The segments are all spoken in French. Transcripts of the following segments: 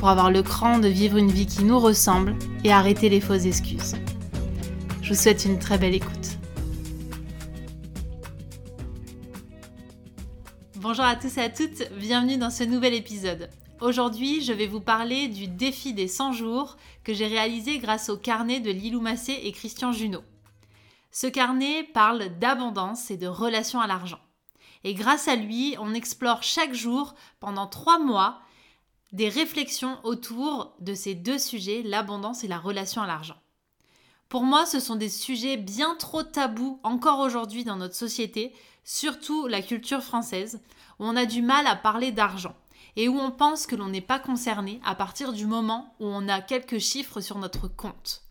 pour avoir le cran de vivre une vie qui nous ressemble et arrêter les fausses excuses. Je vous souhaite une très belle écoute. Bonjour à tous et à toutes, bienvenue dans ce nouvel épisode. Aujourd'hui, je vais vous parler du défi des 100 jours que j'ai réalisé grâce au carnet de Lilou Massé et Christian Junot. Ce carnet parle d'abondance et de relation à l'argent. Et grâce à lui, on explore chaque jour, pendant trois mois, des réflexions autour de ces deux sujets, l'abondance et la relation à l'argent. Pour moi, ce sont des sujets bien trop tabous encore aujourd'hui dans notre société, surtout la culture française, où on a du mal à parler d'argent et où on pense que l'on n'est pas concerné à partir du moment où on a quelques chiffres sur notre compte.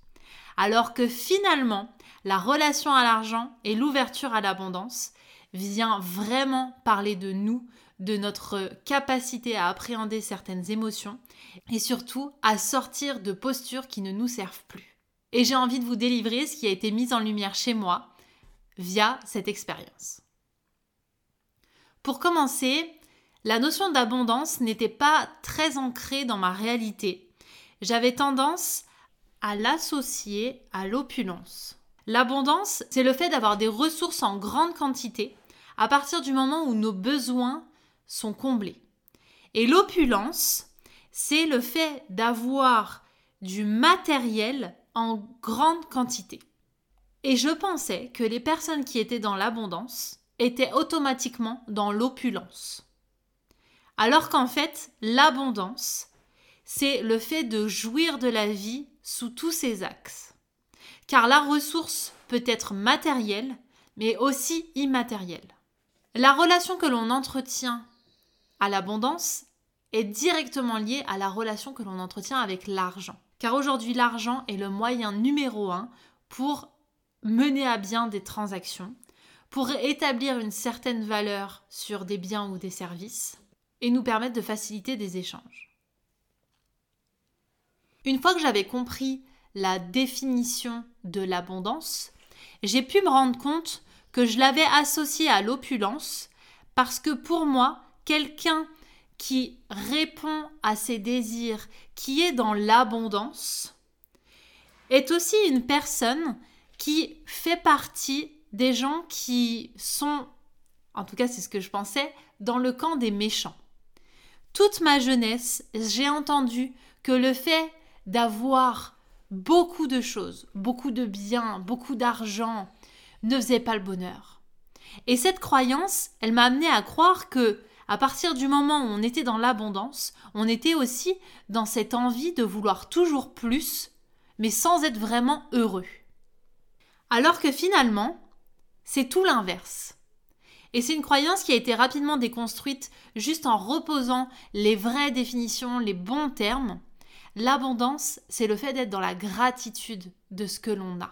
Alors que finalement, la relation à l'argent et l'ouverture à l'abondance vient vraiment parler de nous, de notre capacité à appréhender certaines émotions et surtout à sortir de postures qui ne nous servent plus. Et j'ai envie de vous délivrer ce qui a été mis en lumière chez moi via cette expérience. Pour commencer, la notion d'abondance n'était pas très ancrée dans ma réalité. J'avais tendance à l'associer à l'opulence. L'abondance, c'est le fait d'avoir des ressources en grande quantité à partir du moment où nos besoins sont comblés. Et l'opulence, c'est le fait d'avoir du matériel en grande quantité. Et je pensais que les personnes qui étaient dans l'abondance étaient automatiquement dans l'opulence. Alors qu'en fait, l'abondance, c'est le fait de jouir de la vie sous tous ses axes. Car la ressource peut être matérielle, mais aussi immatérielle. La relation que l'on entretient à l'abondance est directement liée à la relation que l'on entretient avec l'argent. Car aujourd'hui, l'argent est le moyen numéro un pour mener à bien des transactions, pour établir une certaine valeur sur des biens ou des services, et nous permettre de faciliter des échanges. Une fois que j'avais compris la définition de l'abondance, j'ai pu me rendre compte que je l'avais associé à l'opulence parce que pour moi, quelqu'un qui répond à ses désirs, qui est dans l'abondance, est aussi une personne qui fait partie des gens qui sont, en tout cas c'est ce que je pensais, dans le camp des méchants. Toute ma jeunesse, j'ai entendu que le fait d'avoir beaucoup de choses, beaucoup de biens, beaucoup d'argent, ne faisait pas le bonheur. Et cette croyance, elle m'a amené à croire que à partir du moment où on était dans l'abondance, on était aussi dans cette envie de vouloir toujours plus, mais sans être vraiment heureux. Alors que finalement, c'est tout l'inverse. Et c'est une croyance qui a été rapidement déconstruite juste en reposant les vraies définitions, les bons termes. L'abondance, c'est le fait d'être dans la gratitude de ce que l'on a.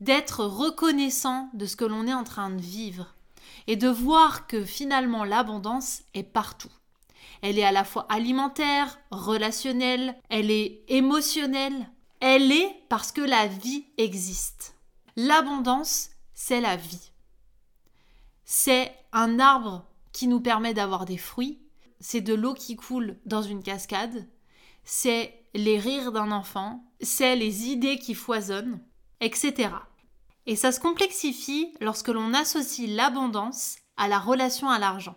D'être reconnaissant de ce que l'on est en train de vivre et de voir que finalement l'abondance est partout. Elle est à la fois alimentaire, relationnelle, elle est émotionnelle, elle est parce que la vie existe. L'abondance, c'est la vie. C'est un arbre qui nous permet d'avoir des fruits, c'est de l'eau qui coule dans une cascade, c'est les rires d'un enfant, c'est les idées qui foisonnent, etc. Et ça se complexifie lorsque l'on associe l'abondance à la relation à l'argent.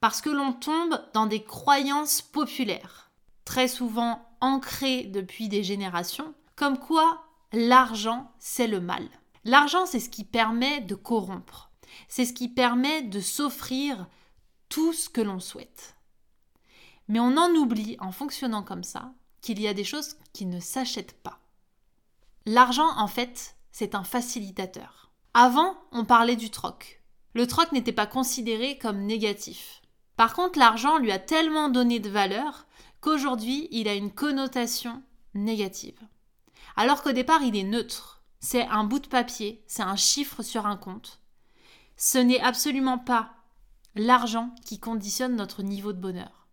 Parce que l'on tombe dans des croyances populaires, très souvent ancrées depuis des générations, comme quoi l'argent c'est le mal. L'argent c'est ce qui permet de corrompre, c'est ce qui permet de s'offrir tout ce que l'on souhaite. Mais on en oublie en fonctionnant comme ça qu'il y a des choses qui ne s'achètent pas. L'argent en fait c'est un facilitateur. Avant, on parlait du troc. Le troc n'était pas considéré comme négatif. Par contre, l'argent lui a tellement donné de valeur qu'aujourd'hui, il a une connotation négative. Alors qu'au départ, il est neutre. C'est un bout de papier, c'est un chiffre sur un compte. Ce n'est absolument pas l'argent qui conditionne notre niveau de bonheur.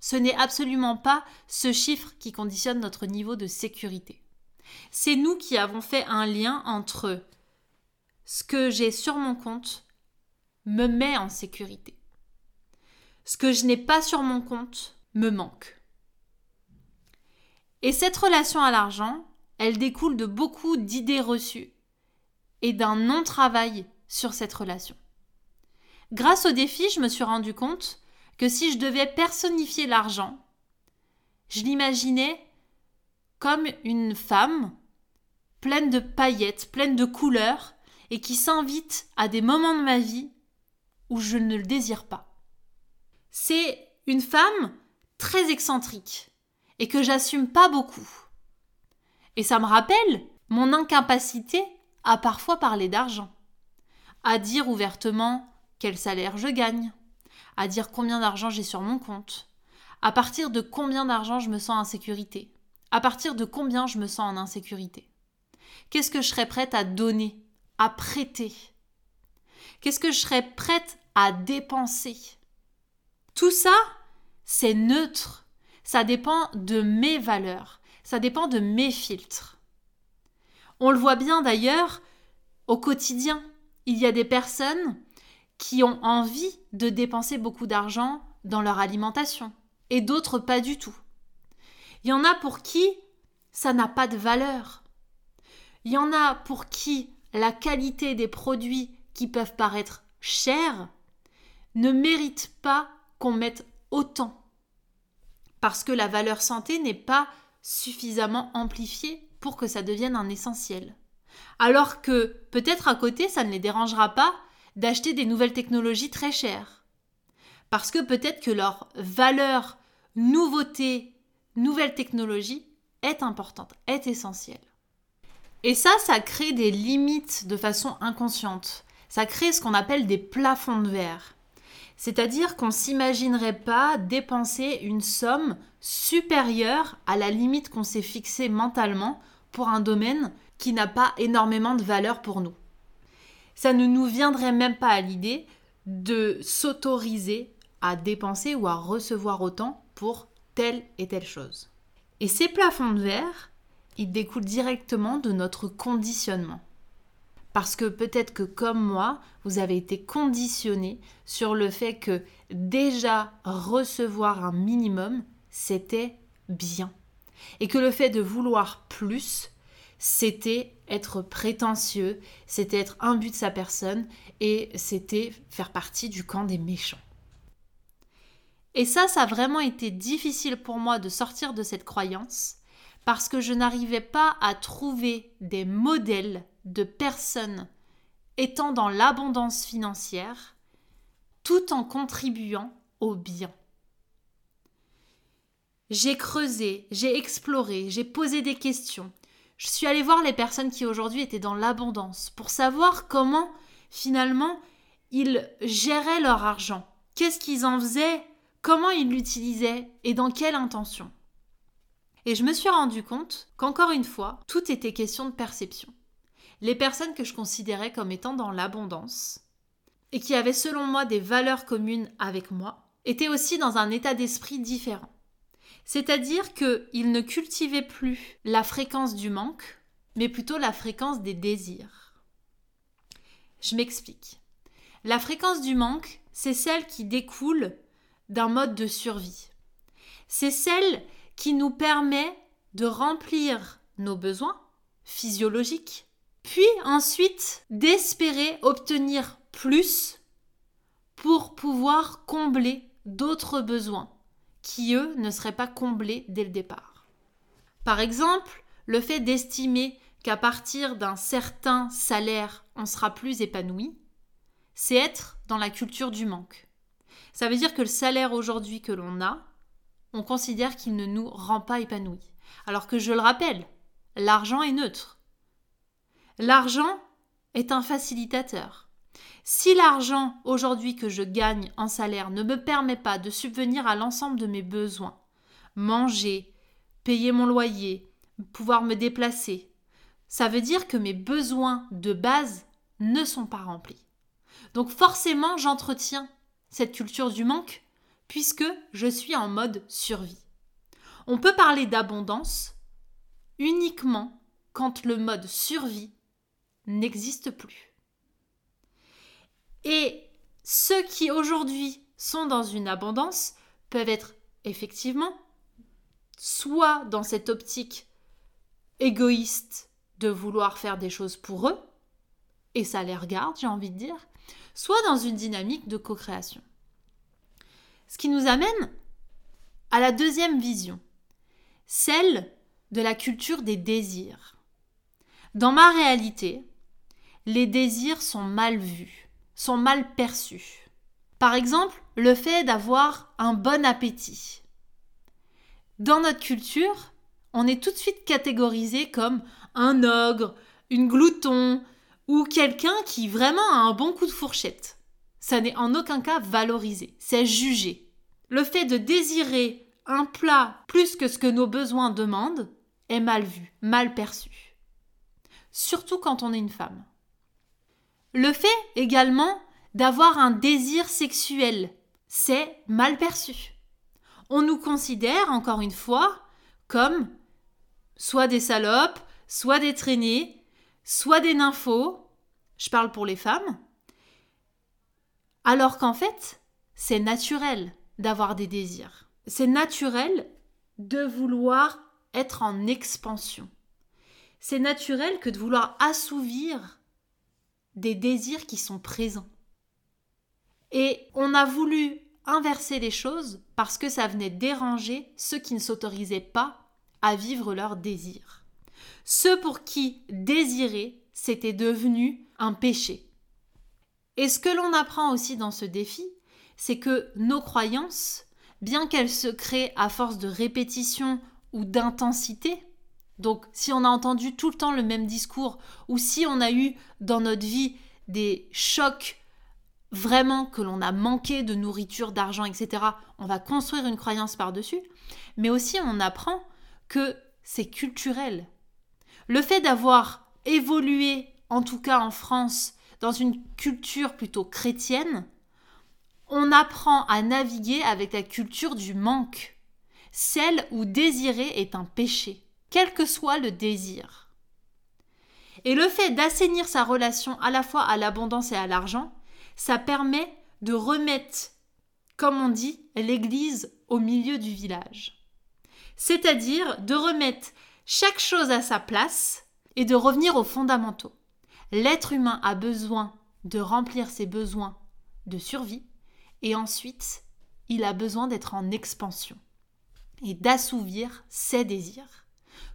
Ce n'est absolument pas ce chiffre qui conditionne notre niveau de sécurité. C'est nous qui avons fait un lien entre ce que j'ai sur mon compte me met en sécurité. Ce que je n'ai pas sur mon compte me manque. Et cette relation à l'argent, elle découle de beaucoup d'idées reçues et d'un non-travail sur cette relation. Grâce au défi, je me suis rendu compte que si je devais personnifier l'argent, je l'imaginais comme une femme pleine de paillettes, pleine de couleurs, et qui s'invite à des moments de ma vie où je ne le désire pas. C'est une femme très excentrique et que j'assume pas beaucoup. Et ça me rappelle mon incapacité à parfois parler d'argent, à dire ouvertement quel salaire je gagne, à dire combien d'argent j'ai sur mon compte, à partir de combien d'argent je me sens en sécurité, à partir de combien je me sens en insécurité? Qu'est-ce que je serais prête à donner, à prêter? Qu'est-ce que je serais prête à dépenser? Tout ça, c'est neutre. Ça dépend de mes valeurs. Ça dépend de mes filtres. On le voit bien d'ailleurs au quotidien. Il y a des personnes qui ont envie de dépenser beaucoup d'argent dans leur alimentation et d'autres pas du tout. Il y en a pour qui ça n'a pas de valeur. Il y en a pour qui la qualité des produits qui peuvent paraître chers ne mérite pas qu'on mette autant. Parce que la valeur santé n'est pas suffisamment amplifiée pour que ça devienne un essentiel. Alors que peut-être à côté, ça ne les dérangera pas d'acheter des nouvelles technologies très chères. Parce que peut-être que leur valeur, nouveauté, nouvelle technologie est importante, est essentielle. Et ça, ça crée des limites de façon inconsciente. Ça crée ce qu'on appelle des plafonds de verre. C'est-à-dire qu'on ne s'imaginerait pas dépenser une somme supérieure à la limite qu'on s'est fixée mentalement pour un domaine qui n'a pas énormément de valeur pour nous ça ne nous viendrait même pas à l'idée de s'autoriser à dépenser ou à recevoir autant pour telle et telle chose. Et ces plafonds de verre, ils découlent directement de notre conditionnement. Parce que peut-être que comme moi, vous avez été conditionné sur le fait que déjà recevoir un minimum, c'était bien. Et que le fait de vouloir plus, c'était être prétentieux, c'était être un but de sa personne et c'était faire partie du camp des méchants. Et ça, ça a vraiment été difficile pour moi de sortir de cette croyance parce que je n'arrivais pas à trouver des modèles de personnes étant dans l'abondance financière tout en contribuant au bien. J'ai creusé, j'ai exploré, j'ai posé des questions, je suis allée voir les personnes qui aujourd'hui étaient dans l'abondance pour savoir comment finalement ils géraient leur argent. Qu'est-ce qu'ils en faisaient Comment ils l'utilisaient Et dans quelle intention Et je me suis rendu compte qu'encore une fois, tout était question de perception. Les personnes que je considérais comme étant dans l'abondance et qui avaient selon moi des valeurs communes avec moi étaient aussi dans un état d'esprit différent. C'est-à-dire qu'il ne cultivait plus la fréquence du manque, mais plutôt la fréquence des désirs. Je m'explique. La fréquence du manque, c'est celle qui découle d'un mode de survie. C'est celle qui nous permet de remplir nos besoins physiologiques, puis ensuite d'espérer obtenir plus pour pouvoir combler d'autres besoins qui, eux, ne seraient pas comblés dès le départ. Par exemple, le fait d'estimer qu'à partir d'un certain salaire, on sera plus épanoui, c'est être dans la culture du manque. Ça veut dire que le salaire aujourd'hui que l'on a, on considère qu'il ne nous rend pas épanouis. Alors que je le rappelle, l'argent est neutre. L'argent est un facilitateur. Si l'argent aujourd'hui que je gagne en salaire ne me permet pas de subvenir à l'ensemble de mes besoins, manger, payer mon loyer, pouvoir me déplacer, ça veut dire que mes besoins de base ne sont pas remplis. Donc forcément, j'entretiens cette culture du manque puisque je suis en mode survie. On peut parler d'abondance uniquement quand le mode survie n'existe plus. Et ceux qui aujourd'hui sont dans une abondance peuvent être effectivement soit dans cette optique égoïste de vouloir faire des choses pour eux, et ça les regarde, j'ai envie de dire, soit dans une dynamique de co-création. Ce qui nous amène à la deuxième vision, celle de la culture des désirs. Dans ma réalité, les désirs sont mal vus, sont mal perçus. Par exemple, le fait d'avoir un bon appétit. Dans notre culture, on est tout de suite catégorisé comme un ogre, une glouton ou quelqu'un qui vraiment a un bon coup de fourchette. Ça n'est en aucun cas valorisé, c'est jugé. Le fait de désirer un plat plus que ce que nos besoins demandent est mal vu, mal perçu. Surtout quand on est une femme. Le fait également d'avoir un désir sexuel, c'est mal perçu. On nous considère, encore une fois, comme soit des salopes, soit des traînées, soit des nymphos, je parle pour les femmes, alors qu'en fait, c'est naturel d'avoir des désirs. C'est naturel de vouloir être en expansion. C'est naturel que de vouloir assouvir des désirs qui sont présents. Et on a voulu inverser les choses parce que ça venait déranger ceux qui ne s'autorisaient pas à vivre leurs désirs. Ceux pour qui désirer, c'était devenu un péché. Et ce que l'on apprend aussi dans ce défi, c'est que nos croyances, bien qu'elles se créent à force de répétition ou d'intensité, donc si on a entendu tout le temps le même discours, ou si on a eu dans notre vie des chocs vraiment que l'on a manqué de nourriture, d'argent, etc., on va construire une croyance par-dessus, mais aussi on apprend que c'est culturel, le fait d'avoir évolué, en tout cas en France, dans une culture plutôt chrétienne, on apprend à naviguer avec la culture du manque, celle où désirer est un péché, quel que soit le désir. Et le fait d'assainir sa relation à la fois à l'abondance et à l'argent, ça permet de remettre, comme on dit, l'église au milieu du village. C'est-à-dire de remettre chaque chose à sa place et de revenir aux fondamentaux. L'être humain a besoin de remplir ses besoins de survie et ensuite il a besoin d'être en expansion et d'assouvir ses désirs.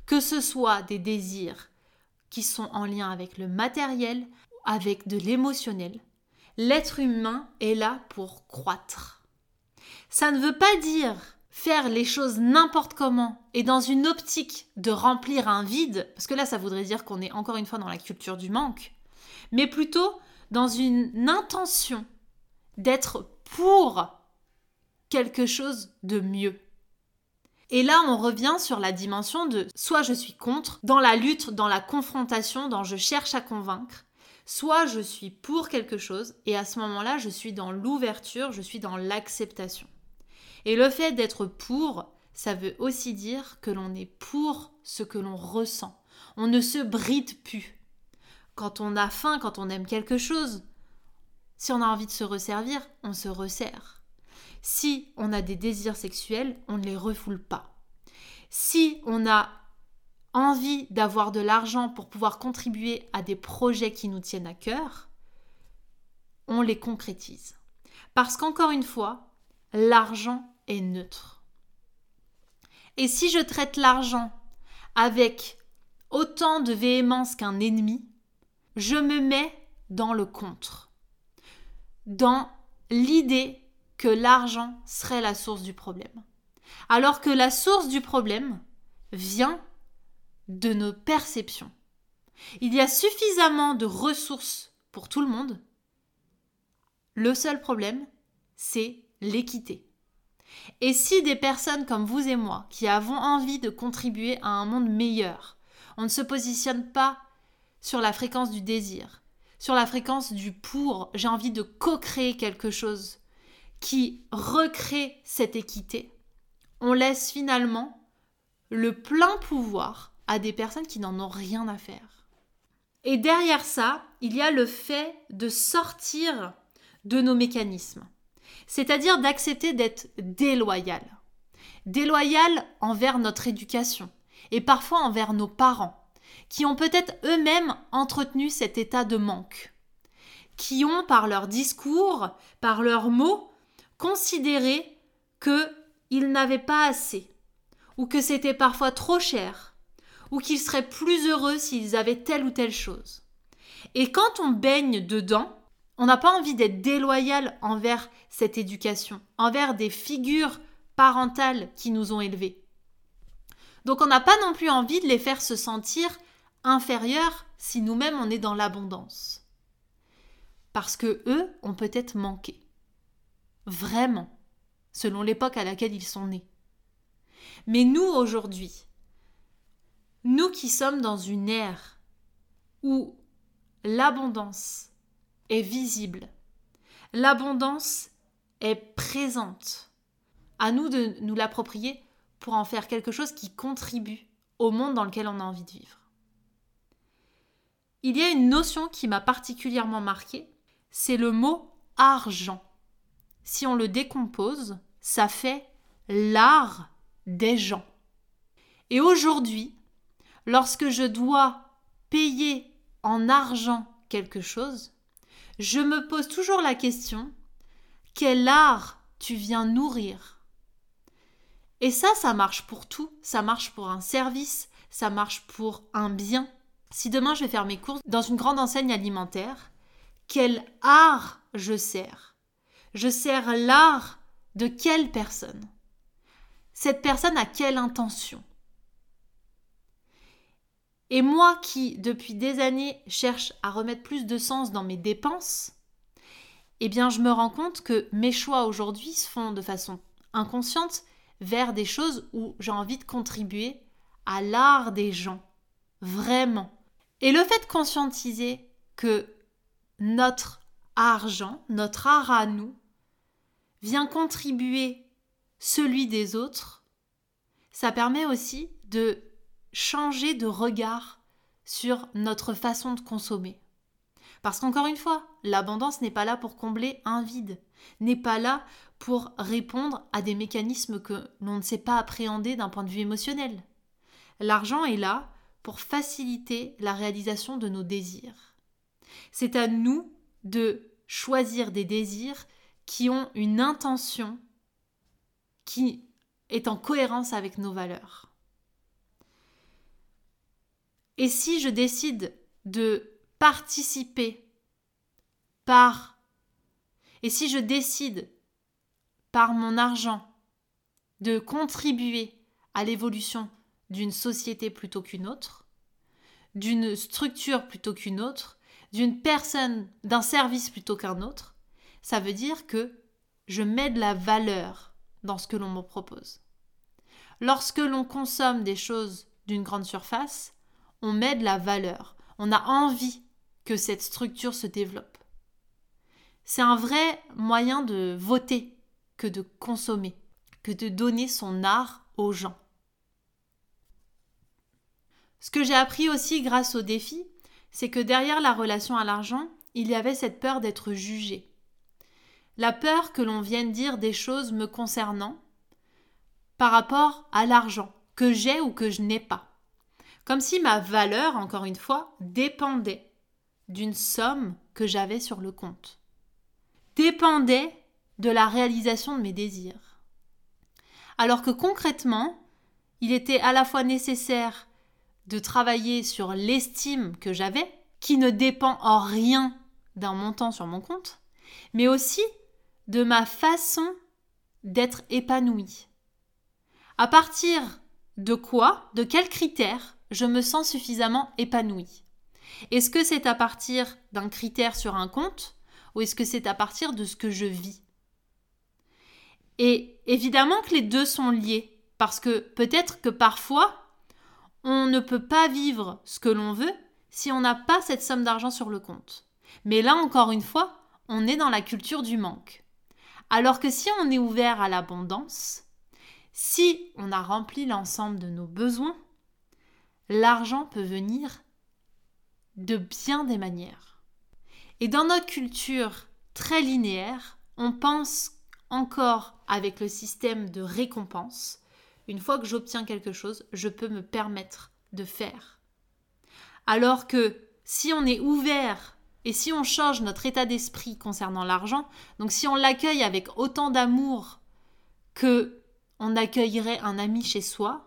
Que ce soit des désirs qui sont en lien avec le matériel, avec de l'émotionnel, l'être humain est là pour croître. Ça ne veut pas dire faire les choses n'importe comment et dans une optique de remplir un vide, parce que là ça voudrait dire qu'on est encore une fois dans la culture du manque, mais plutôt dans une intention d'être pour quelque chose de mieux. Et là, on revient sur la dimension de soit je suis contre, dans la lutte, dans la confrontation, dans je cherche à convaincre, soit je suis pour quelque chose, et à ce moment-là, je suis dans l'ouverture, je suis dans l'acceptation. Et le fait d'être pour, ça veut aussi dire que l'on est pour ce que l'on ressent. On ne se bride plus. Quand on a faim, quand on aime quelque chose, si on a envie de se resservir, on se resserre. Si on a des désirs sexuels, on ne les refoule pas. Si on a envie d'avoir de l'argent pour pouvoir contribuer à des projets qui nous tiennent à cœur, on les concrétise. Parce qu'encore une fois, l'argent est neutre. Et si je traite l'argent avec autant de véhémence qu'un ennemi, je me mets dans le contre, dans l'idée que l'argent serait la source du problème. Alors que la source du problème vient de nos perceptions. Il y a suffisamment de ressources pour tout le monde. Le seul problème, c'est l'équité. Et si des personnes comme vous et moi, qui avons envie de contribuer à un monde meilleur, on ne se positionne pas sur la fréquence du désir, sur la fréquence du pour, j'ai envie de co-créer quelque chose qui recrée cette équité, on laisse finalement le plein pouvoir à des personnes qui n'en ont rien à faire. Et derrière ça, il y a le fait de sortir de nos mécanismes, c'est-à-dire d'accepter d'être déloyal. Déloyal envers notre éducation et parfois envers nos parents, qui ont peut-être eux-mêmes entretenu cet état de manque, qui ont par leur discours, par leurs mots, considéré qu'ils n'avaient pas assez, ou que c'était parfois trop cher, ou qu'ils seraient plus heureux s'ils avaient telle ou telle chose. Et quand on baigne dedans, on n'a pas envie d'être déloyal envers cette éducation, envers des figures parentales qui nous ont élevés. Donc on n'a pas non plus envie de les faire se sentir inférieurs si nous-mêmes on est dans l'abondance. Parce que eux ont peut-être manqué. Vraiment, selon l'époque à laquelle ils sont nés. Mais nous aujourd'hui, nous qui sommes dans une ère où l'abondance est visible, l'abondance est présente, à nous de nous l'approprier pour en faire quelque chose qui contribue au monde dans lequel on a envie de vivre. Il y a une notion qui m'a particulièrement marquée, c'est le mot argent. Si on le décompose, ça fait l'art des gens. Et aujourd'hui, lorsque je dois payer en argent quelque chose, je me pose toujours la question quel art tu viens nourrir? Et ça, ça marche pour tout. Ça marche pour un service, ça marche pour un bien. Si demain je vais faire mes courses dans une grande enseigne alimentaire, quel art je sers? Je sers l'art de quelle personne? Cette personne a quelle intention? Et moi qui, depuis des années, cherche à remettre plus de sens dans mes dépenses, eh bien je me rends compte que mes choix aujourd'hui se font de façon inconsciente vers des choses où j'ai envie de contribuer à l'art des gens. Vraiment. Et le fait de conscientiser que notre argent, notre art à nous, vient contribuer celui des autres, ça permet aussi de changer de regard sur notre façon de consommer. Parce qu'encore une fois, l'abondance n'est pas là pour combler un vide, n'est pas là pour répondre à des mécanismes que l'on ne sait pas appréhender d'un point de vue émotionnel. L'argent est là pour faciliter la réalisation de nos désirs. C'est à nous de choisir des désirs qui ont une intention qui est en cohérence avec nos valeurs. Et si je décide de participer par... Et si je décide par mon argent de contribuer à l'évolution d'une société plutôt qu'une autre, d'une structure plutôt qu'une autre, d'une personne, d'un service plutôt qu'un autre, ça veut dire que je mets de la valeur dans ce que l'on me propose. Lorsque l'on consomme des choses d'une grande surface, on met de la valeur. On a envie que cette structure se développe. C'est un vrai moyen de voter que de consommer, que de donner son art aux gens. Ce que j'ai appris aussi grâce au défi, c'est que derrière la relation à l'argent, il y avait cette peur d'être jugé. La peur que l'on vienne dire des choses me concernant par rapport à l'argent, que j'ai ou que je n'ai pas. Comme si ma valeur, encore une fois, dépendait d'une somme que j'avais sur le compte. Dépendait de la réalisation de mes désirs. Alors que concrètement, il était à la fois nécessaire de travailler sur l'estime que j'avais, qui ne dépend en rien d'un montant sur mon compte, mais aussi de ma façon d'être épanouie. À partir de quoi, de quels critères je me sens suffisamment épanouie Est-ce que c'est à partir d'un critère sur un compte ou est-ce que c'est à partir de ce que je vis? Et évidemment que les deux sont liés, parce que peut-être que parfois, on ne peut pas vivre ce que l'on veut si on n'a pas cette somme d'argent sur le compte. Mais là, encore une fois, on est dans la culture du manque. Alors que si on est ouvert à l'abondance, si on a rempli l'ensemble de nos besoins, l'argent peut venir de bien des manières. Et dans notre culture très linéaire, on pense encore avec le système de récompense. Une fois que j'obtiens quelque chose, je peux me permettre de faire. Alors que si on est ouvert et si on change notre état d'esprit concernant l'argent, donc si on l'accueille avec autant d'amour que on accueillerait un ami chez soi,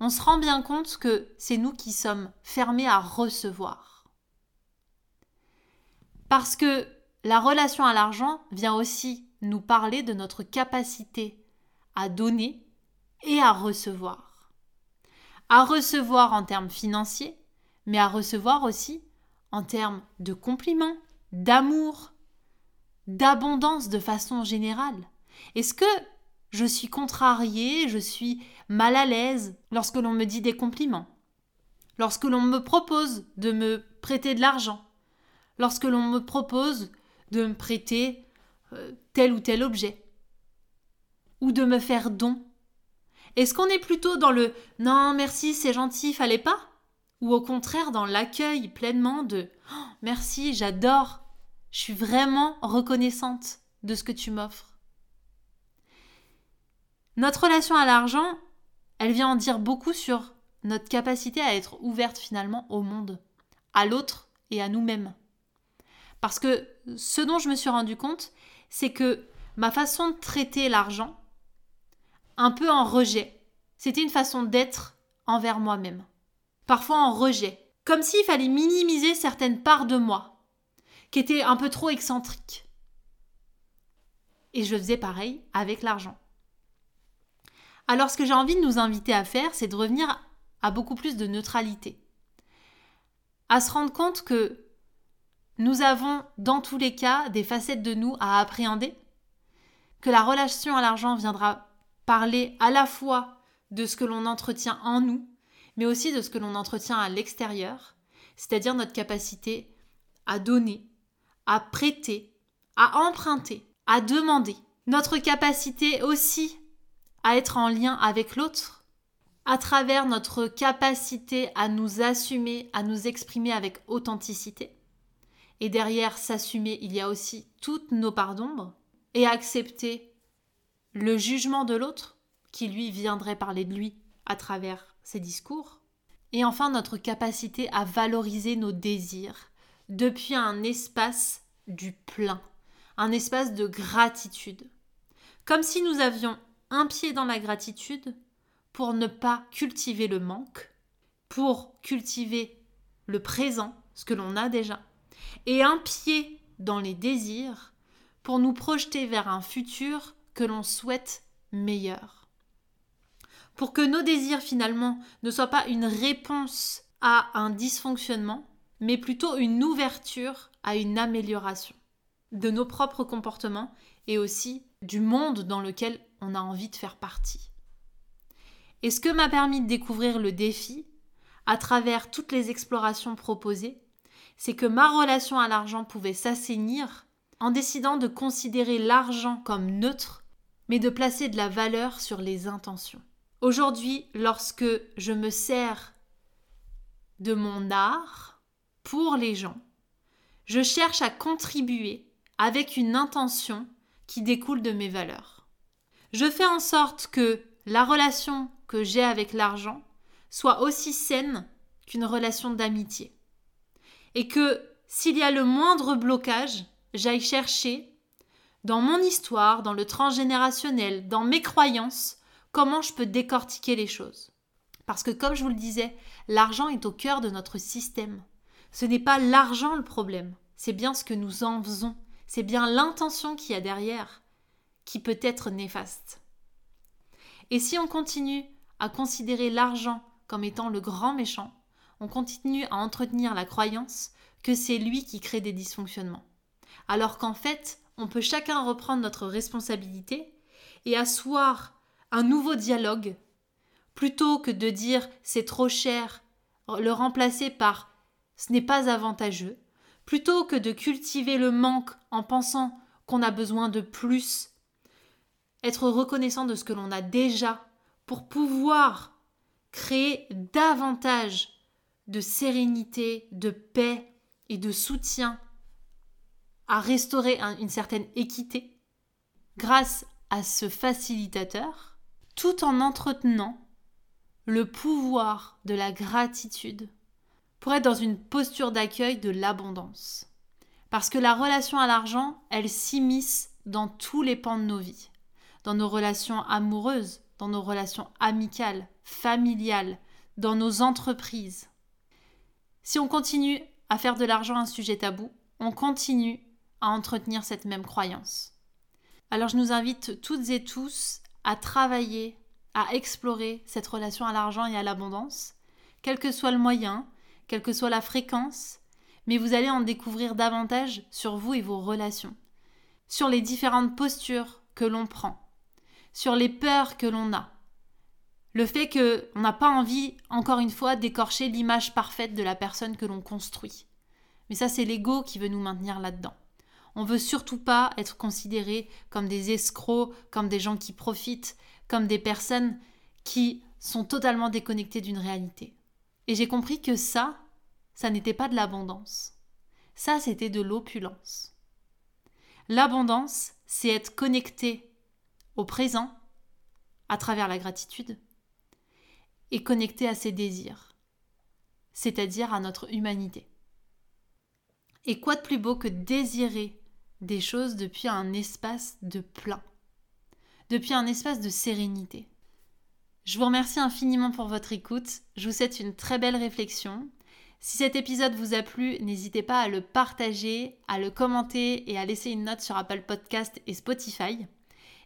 on se rend bien compte que c'est nous qui sommes fermés à recevoir. Parce que la relation à l'argent vient aussi nous parler de notre capacité à donner et à recevoir. À recevoir en termes financiers, mais à recevoir aussi en termes de compliments, d'amour, d'abondance de façon générale. Est-ce que je suis contrariée, je suis mal à l'aise lorsque l'on me dit des compliments, lorsque l'on me propose de me prêter de l'argent, lorsque l'on me propose de me prêter euh, tel ou tel objet, ou de me faire don. Est-ce qu'on est plutôt dans le non merci c'est gentil fallait pas ou au contraire dans l'accueil pleinement de oh, merci j'adore je suis vraiment reconnaissante de ce que tu m'offres notre relation à l'argent, elle vient en dire beaucoup sur notre capacité à être ouverte finalement au monde, à l'autre et à nous-mêmes. Parce que ce dont je me suis rendu compte, c'est que ma façon de traiter l'argent, un peu en rejet, c'était une façon d'être envers moi-même. Parfois en rejet, comme s'il fallait minimiser certaines parts de moi, qui étaient un peu trop excentriques. Et je faisais pareil avec l'argent. Alors ce que j'ai envie de nous inviter à faire, c'est de revenir à beaucoup plus de neutralité. À se rendre compte que nous avons dans tous les cas des facettes de nous à appréhender, que la relation à l'argent viendra parler à la fois de ce que l'on entretient en nous, mais aussi de ce que l'on entretient à l'extérieur, c'est-à-dire notre capacité à donner, à prêter, à emprunter, à demander. Notre capacité aussi à être en lien avec l'autre, à travers notre capacité à nous assumer, à nous exprimer avec authenticité. Et derrière s'assumer, il y a aussi toutes nos parts d'ombre, et accepter le jugement de l'autre, qui lui viendrait parler de lui à travers ses discours. Et enfin notre capacité à valoriser nos désirs depuis un espace du plein, un espace de gratitude. Comme si nous avions un pied dans la gratitude pour ne pas cultiver le manque, pour cultiver le présent, ce que l'on a déjà, et un pied dans les désirs pour nous projeter vers un futur que l'on souhaite meilleur. Pour que nos désirs finalement ne soient pas une réponse à un dysfonctionnement, mais plutôt une ouverture à une amélioration de nos propres comportements et aussi du monde dans lequel on a envie de faire partie. Et ce que m'a permis de découvrir le défi, à travers toutes les explorations proposées, c'est que ma relation à l'argent pouvait s'assainir en décidant de considérer l'argent comme neutre, mais de placer de la valeur sur les intentions. Aujourd'hui, lorsque je me sers de mon art pour les gens, je cherche à contribuer avec une intention qui découle de mes valeurs. Je fais en sorte que la relation que j'ai avec l'argent soit aussi saine qu'une relation d'amitié. Et que s'il y a le moindre blocage, j'aille chercher dans mon histoire, dans le transgénérationnel, dans mes croyances, comment je peux décortiquer les choses. Parce que comme je vous le disais, l'argent est au cœur de notre système. Ce n'est pas l'argent le problème, c'est bien ce que nous en faisons c'est bien l'intention qu'il y a derrière qui peut être néfaste. Et si on continue à considérer l'argent comme étant le grand méchant, on continue à entretenir la croyance que c'est lui qui crée des dysfonctionnements. Alors qu'en fait, on peut chacun reprendre notre responsabilité et asseoir un nouveau dialogue, plutôt que de dire c'est trop cher, le remplacer par ce n'est pas avantageux, plutôt que de cultiver le manque en pensant qu'on a besoin de plus, être reconnaissant de ce que l'on a déjà pour pouvoir créer davantage de sérénité, de paix et de soutien à restaurer une certaine équité grâce à ce facilitateur, tout en entretenant le pouvoir de la gratitude pour être dans une posture d'accueil de l'abondance. Parce que la relation à l'argent, elle s'immisce dans tous les pans de nos vies, dans nos relations amoureuses, dans nos relations amicales, familiales, dans nos entreprises. Si on continue à faire de l'argent un sujet tabou, on continue à entretenir cette même croyance. Alors je nous invite toutes et tous à travailler, à explorer cette relation à l'argent et à l'abondance, quel que soit le moyen, quelle que soit la fréquence, mais vous allez en découvrir davantage sur vous et vos relations, sur les différentes postures que l'on prend, sur les peurs que l'on a, le fait qu'on n'a pas envie, encore une fois, d'écorcher l'image parfaite de la personne que l'on construit. Mais ça, c'est l'ego qui veut nous maintenir là-dedans. On veut surtout pas être considéré comme des escrocs, comme des gens qui profitent, comme des personnes qui sont totalement déconnectées d'une réalité. Et j'ai compris que ça, ça n'était pas de l'abondance. Ça, c'était de l'opulence. L'abondance, c'est être connecté au présent à travers la gratitude et connecté à ses désirs, c'est-à-dire à notre humanité. Et quoi de plus beau que désirer des choses depuis un espace de plein, depuis un espace de sérénité. Je vous remercie infiniment pour votre écoute, je vous souhaite une très belle réflexion. Si cet épisode vous a plu, n'hésitez pas à le partager, à le commenter et à laisser une note sur Apple Podcast et Spotify.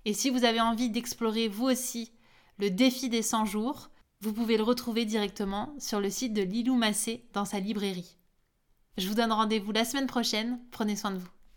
Et si vous avez envie d'explorer vous aussi le défi des 100 jours, vous pouvez le retrouver directement sur le site de Lilou Massé dans sa librairie. Je vous donne rendez-vous la semaine prochaine. Prenez soin de vous.